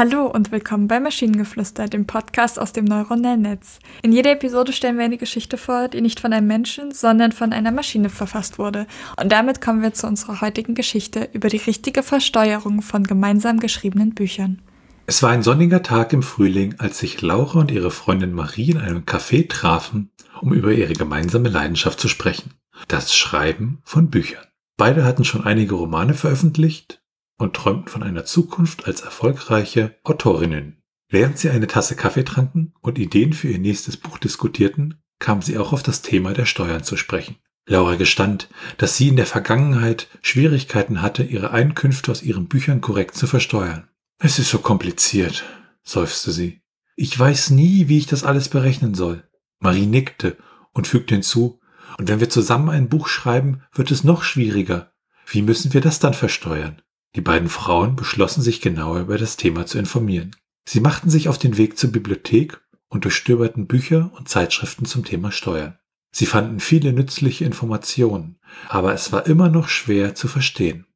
Hallo und willkommen bei Maschinengeflüster, dem Podcast aus dem neuronellen Netz. In jeder Episode stellen wir eine Geschichte vor, die nicht von einem Menschen, sondern von einer Maschine verfasst wurde. Und damit kommen wir zu unserer heutigen Geschichte über die richtige Versteuerung von gemeinsam geschriebenen Büchern. Es war ein sonniger Tag im Frühling, als sich Laura und ihre Freundin Marie in einem Café trafen, um über ihre gemeinsame Leidenschaft zu sprechen. Das Schreiben von Büchern. Beide hatten schon einige Romane veröffentlicht und träumten von einer Zukunft als erfolgreiche Autorinnen. Während sie eine Tasse Kaffee tranken und Ideen für ihr nächstes Buch diskutierten, kamen sie auch auf das Thema der Steuern zu sprechen. Laura gestand, dass sie in der Vergangenheit Schwierigkeiten hatte, ihre Einkünfte aus ihren Büchern korrekt zu versteuern. Es ist so kompliziert, seufzte sie. Ich weiß nie, wie ich das alles berechnen soll. Marie nickte und fügte hinzu, und wenn wir zusammen ein Buch schreiben, wird es noch schwieriger. Wie müssen wir das dann versteuern? Die beiden Frauen beschlossen sich genauer über das Thema zu informieren. Sie machten sich auf den Weg zur Bibliothek und durchstöberten Bücher und Zeitschriften zum Thema Steuern. Sie fanden viele nützliche Informationen, aber es war immer noch schwer zu verstehen.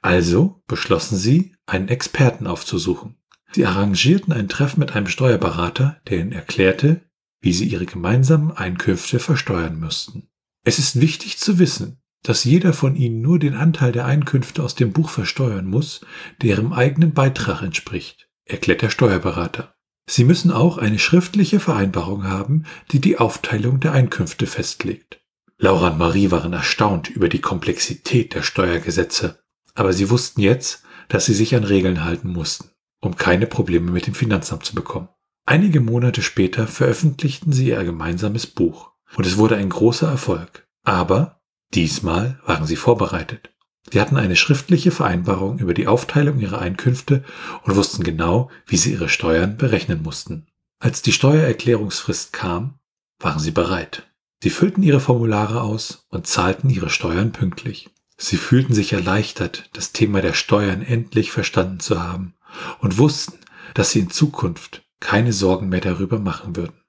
Also beschlossen sie, einen Experten aufzusuchen. Sie arrangierten ein Treffen mit einem Steuerberater, der ihnen erklärte, wie sie ihre gemeinsamen Einkünfte versteuern müssten. Es ist wichtig zu wissen, dass jeder von ihnen nur den Anteil der Einkünfte aus dem Buch versteuern muss, der ihrem eigenen Beitrag entspricht, erklärt der Steuerberater. Sie müssen auch eine schriftliche Vereinbarung haben, die die Aufteilung der Einkünfte festlegt. Laura und Marie waren erstaunt über die Komplexität der Steuergesetze, aber sie wussten jetzt, dass sie sich an Regeln halten mussten, um keine Probleme mit dem Finanzamt zu bekommen. Einige Monate später veröffentlichten sie ihr gemeinsames Buch und es wurde ein großer Erfolg. Aber Diesmal waren sie vorbereitet. Sie hatten eine schriftliche Vereinbarung über die Aufteilung ihrer Einkünfte und wussten genau, wie sie ihre Steuern berechnen mussten. Als die Steuererklärungsfrist kam, waren sie bereit. Sie füllten ihre Formulare aus und zahlten ihre Steuern pünktlich. Sie fühlten sich erleichtert, das Thema der Steuern endlich verstanden zu haben und wussten, dass sie in Zukunft keine Sorgen mehr darüber machen würden.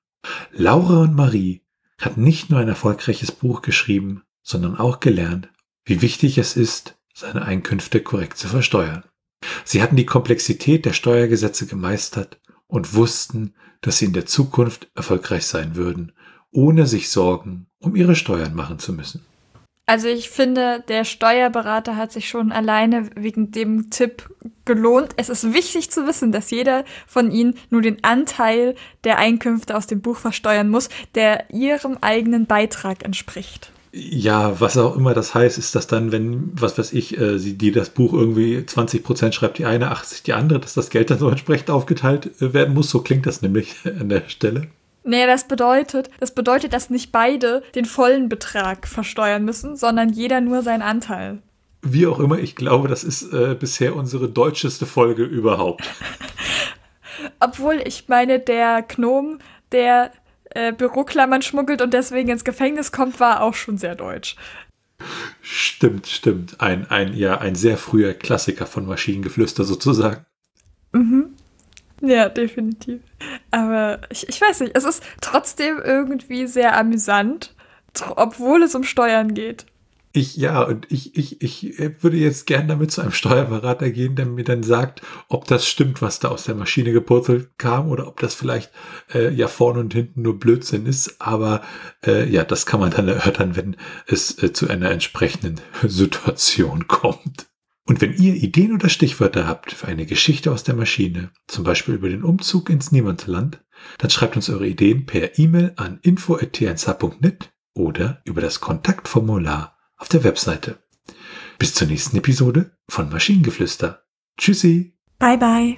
Laura und Marie hatten nicht nur ein erfolgreiches Buch geschrieben, sondern auch gelernt, wie wichtig es ist, seine Einkünfte korrekt zu versteuern. Sie hatten die Komplexität der Steuergesetze gemeistert und wussten, dass sie in der Zukunft erfolgreich sein würden, ohne sich Sorgen um ihre Steuern machen zu müssen. Also ich finde, der Steuerberater hat sich schon alleine wegen dem Tipp gelohnt. Es ist wichtig zu wissen, dass jeder von Ihnen nur den Anteil der Einkünfte aus dem Buch versteuern muss, der Ihrem eigenen Beitrag entspricht. Ja, was auch immer das heißt, ist das dann, wenn, was weiß ich, äh, sie, die das Buch irgendwie 20 Prozent schreibt, die eine, 80 die andere, dass das Geld dann so entsprechend aufgeteilt äh, werden muss. So klingt das nämlich an der Stelle. Nee, das bedeutet, das bedeutet, dass nicht beide den vollen Betrag versteuern müssen, sondern jeder nur seinen Anteil. Wie auch immer, ich glaube, das ist äh, bisher unsere deutscheste Folge überhaupt. Obwohl, ich meine, der Gnom, der äh, Büroklammern schmuggelt und deswegen ins Gefängnis kommt, war auch schon sehr deutsch. Stimmt, stimmt. Ein, ein, ja, ein sehr früher Klassiker von Maschinengeflüster sozusagen. Mhm. Ja, definitiv. Aber ich, ich weiß nicht, es ist trotzdem irgendwie sehr amüsant, obwohl es um Steuern geht. Ich, ja, und ich, ich, ich würde jetzt gern damit zu einem Steuerberater gehen, der mir dann sagt, ob das stimmt, was da aus der Maschine gepurzelt kam oder ob das vielleicht äh, ja vorne und hinten nur Blödsinn ist. Aber äh, ja, das kann man dann erörtern, wenn es äh, zu einer entsprechenden Situation kommt. Und wenn ihr Ideen oder Stichwörter habt für eine Geschichte aus der Maschine, zum Beispiel über den Umzug ins Niemandsland, dann schreibt uns eure Ideen per E-Mail an info.tnsh.net oder über das Kontaktformular auf der Webseite. Bis zur nächsten Episode von Maschinengeflüster. Tschüssi. Bye bye.